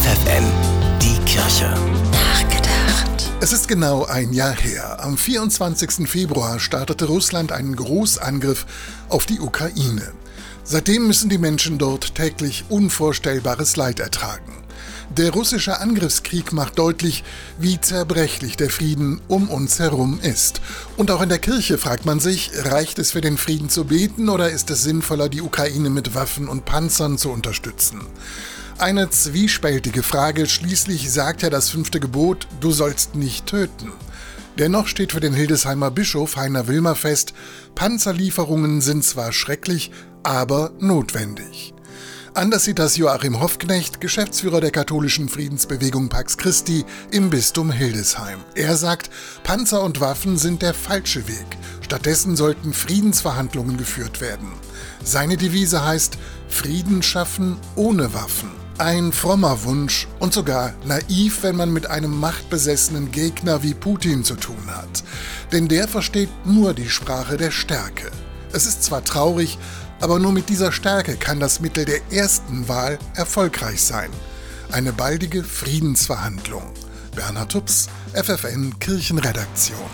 FFN, die Kirche. Nachgedacht. Es ist genau ein Jahr her. Am 24. Februar startete Russland einen Großangriff auf die Ukraine. Seitdem müssen die Menschen dort täglich unvorstellbares Leid ertragen. Der russische Angriffskrieg macht deutlich, wie zerbrechlich der Frieden um uns herum ist. Und auch in der Kirche fragt man sich, reicht es für den Frieden zu beten oder ist es sinnvoller, die Ukraine mit Waffen und Panzern zu unterstützen? Eine zwiespältige Frage, schließlich sagt ja das fünfte Gebot, du sollst nicht töten. Dennoch steht für den Hildesheimer Bischof Heiner Wilmer fest, Panzerlieferungen sind zwar schrecklich, aber notwendig. Anders sieht das Joachim Hoffknecht, Geschäftsführer der katholischen Friedensbewegung Pax Christi im Bistum Hildesheim. Er sagt, Panzer und Waffen sind der falsche Weg. Stattdessen sollten Friedensverhandlungen geführt werden. Seine Devise heißt Frieden schaffen ohne Waffen. Ein frommer Wunsch und sogar naiv, wenn man mit einem machtbesessenen Gegner wie Putin zu tun hat. Denn der versteht nur die Sprache der Stärke. Es ist zwar traurig, aber nur mit dieser Stärke kann das Mittel der ersten Wahl erfolgreich sein. Eine baldige Friedensverhandlung. Bernhard Tups, FFN Kirchenredaktion.